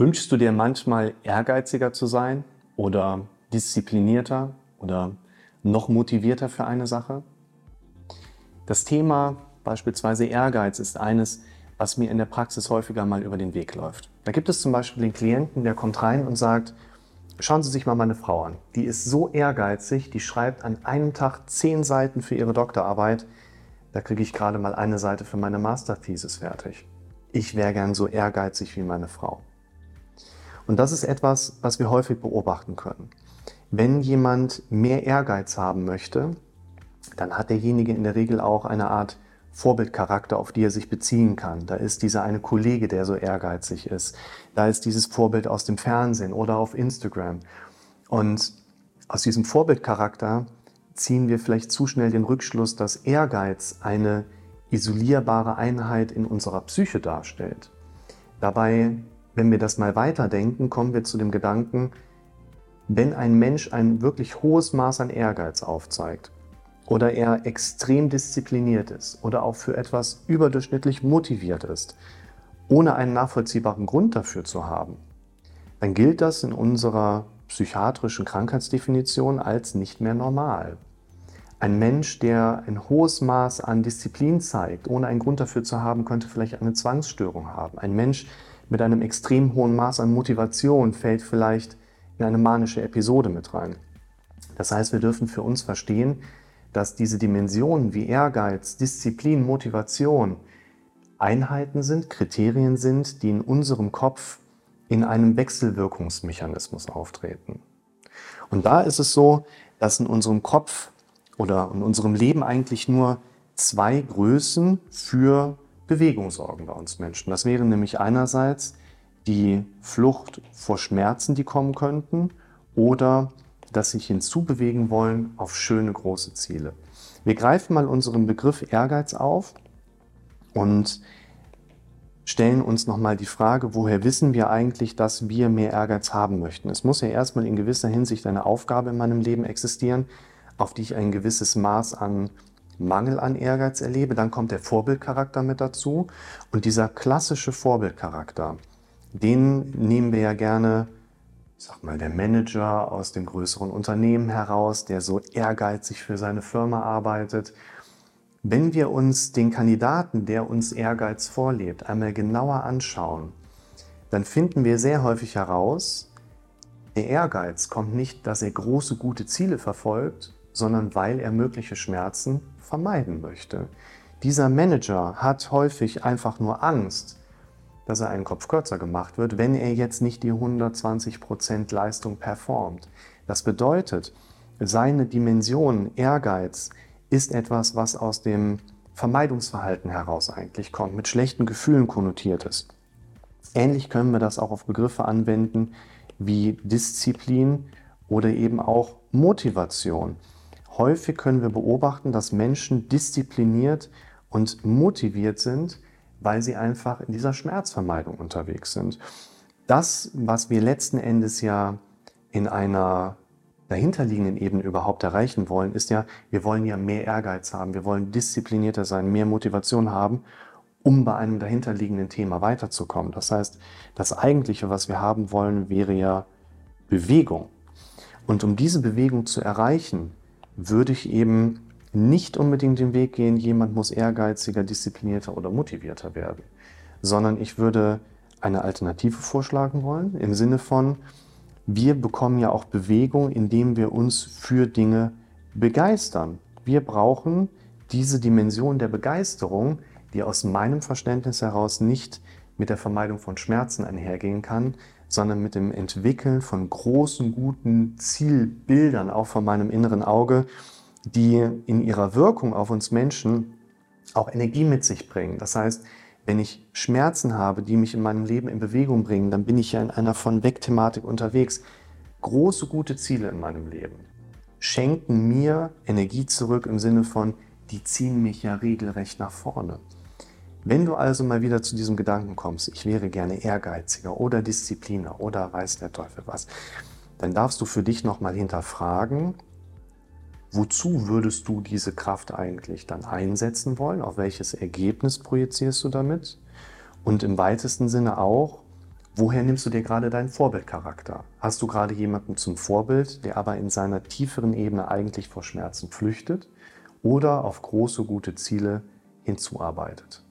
Wünschst du dir manchmal ehrgeiziger zu sein oder disziplinierter oder noch motivierter für eine Sache? Das Thema beispielsweise Ehrgeiz ist eines, was mir in der Praxis häufiger mal über den Weg läuft. Da gibt es zum Beispiel den Klienten, der kommt rein und sagt, schauen Sie sich mal meine Frau an. Die ist so ehrgeizig, die schreibt an einem Tag zehn Seiten für ihre Doktorarbeit. Da kriege ich gerade mal eine Seite für meine Masterthesis fertig. Ich wäre gern so ehrgeizig wie meine Frau. Und das ist etwas, was wir häufig beobachten können. Wenn jemand mehr Ehrgeiz haben möchte, dann hat derjenige in der Regel auch eine Art Vorbildcharakter, auf die er sich beziehen kann. Da ist dieser eine Kollege, der so ehrgeizig ist. Da ist dieses Vorbild aus dem Fernsehen oder auf Instagram. Und aus diesem Vorbildcharakter ziehen wir vielleicht zu schnell den Rückschluss, dass Ehrgeiz eine isolierbare Einheit in unserer Psyche darstellt. Dabei wenn wir das mal weiterdenken, kommen wir zu dem Gedanken, wenn ein Mensch ein wirklich hohes Maß an Ehrgeiz aufzeigt oder er extrem diszipliniert ist oder auch für etwas überdurchschnittlich motiviert ist, ohne einen nachvollziehbaren Grund dafür zu haben, dann gilt das in unserer psychiatrischen Krankheitsdefinition als nicht mehr normal. Ein Mensch, der ein hohes Maß an Disziplin zeigt, ohne einen Grund dafür zu haben, könnte vielleicht eine Zwangsstörung haben. Ein Mensch, mit einem extrem hohen Maß an Motivation fällt vielleicht in eine manische Episode mit rein. Das heißt, wir dürfen für uns verstehen, dass diese Dimensionen wie Ehrgeiz, Disziplin, Motivation Einheiten sind, Kriterien sind, die in unserem Kopf in einem Wechselwirkungsmechanismus auftreten. Und da ist es so, dass in unserem Kopf oder in unserem Leben eigentlich nur zwei Größen für Bewegung sorgen bei uns Menschen. Das wäre nämlich einerseits die Flucht vor Schmerzen, die kommen könnten, oder das sich hinzubewegen wollen auf schöne große Ziele. Wir greifen mal unseren Begriff Ehrgeiz auf und stellen uns nochmal die Frage, woher wissen wir eigentlich, dass wir mehr Ehrgeiz haben möchten? Es muss ja erstmal in gewisser Hinsicht eine Aufgabe in meinem Leben existieren, auf die ich ein gewisses Maß an Mangel an Ehrgeiz erlebe, dann kommt der Vorbildcharakter mit dazu. Und dieser klassische Vorbildcharakter, den nehmen wir ja gerne, ich sag mal, der Manager aus dem größeren Unternehmen heraus, der so ehrgeizig für seine Firma arbeitet. Wenn wir uns den Kandidaten, der uns Ehrgeiz vorlebt, einmal genauer anschauen, dann finden wir sehr häufig heraus, der Ehrgeiz kommt nicht, dass er große, gute Ziele verfolgt, sondern weil er mögliche Schmerzen vermeiden möchte. Dieser Manager hat häufig einfach nur Angst, dass er einen Kopf kürzer gemacht wird, wenn er jetzt nicht die 120% Leistung performt. Das bedeutet, seine Dimension Ehrgeiz ist etwas, was aus dem Vermeidungsverhalten heraus eigentlich kommt, mit schlechten Gefühlen konnotiert ist. Ähnlich können wir das auch auf Begriffe anwenden wie Disziplin oder eben auch Motivation. Häufig können wir beobachten, dass Menschen diszipliniert und motiviert sind, weil sie einfach in dieser Schmerzvermeidung unterwegs sind. Das, was wir letzten Endes ja in einer dahinterliegenden Ebene überhaupt erreichen wollen, ist ja, wir wollen ja mehr Ehrgeiz haben, wir wollen disziplinierter sein, mehr Motivation haben, um bei einem dahinterliegenden Thema weiterzukommen. Das heißt, das Eigentliche, was wir haben wollen, wäre ja Bewegung. Und um diese Bewegung zu erreichen, würde ich eben nicht unbedingt den Weg gehen, jemand muss ehrgeiziger, disziplinierter oder motivierter werden, sondern ich würde eine Alternative vorschlagen wollen, im Sinne von, wir bekommen ja auch Bewegung, indem wir uns für Dinge begeistern. Wir brauchen diese Dimension der Begeisterung, die aus meinem Verständnis heraus nicht mit der Vermeidung von Schmerzen einhergehen kann, sondern mit dem Entwickeln von großen, guten Zielbildern, auch von meinem inneren Auge, die in ihrer Wirkung auf uns Menschen auch Energie mit sich bringen. Das heißt, wenn ich Schmerzen habe, die mich in meinem Leben in Bewegung bringen, dann bin ich ja in einer von weg Thematik unterwegs. Große, gute Ziele in meinem Leben schenken mir Energie zurück im Sinne von, die ziehen mich ja regelrecht nach vorne. Wenn du also mal wieder zu diesem Gedanken kommst, ich wäre gerne ehrgeiziger oder Diszipliner oder weiß der Teufel was, dann darfst du für dich nochmal hinterfragen, wozu würdest du diese Kraft eigentlich dann einsetzen wollen? Auf welches Ergebnis projizierst du damit? Und im weitesten Sinne auch, Woher nimmst du dir gerade deinen Vorbildcharakter? Hast du gerade jemanden zum Vorbild, der aber in seiner tieferen Ebene eigentlich vor Schmerzen flüchtet oder auf große, gute Ziele hinzuarbeitet?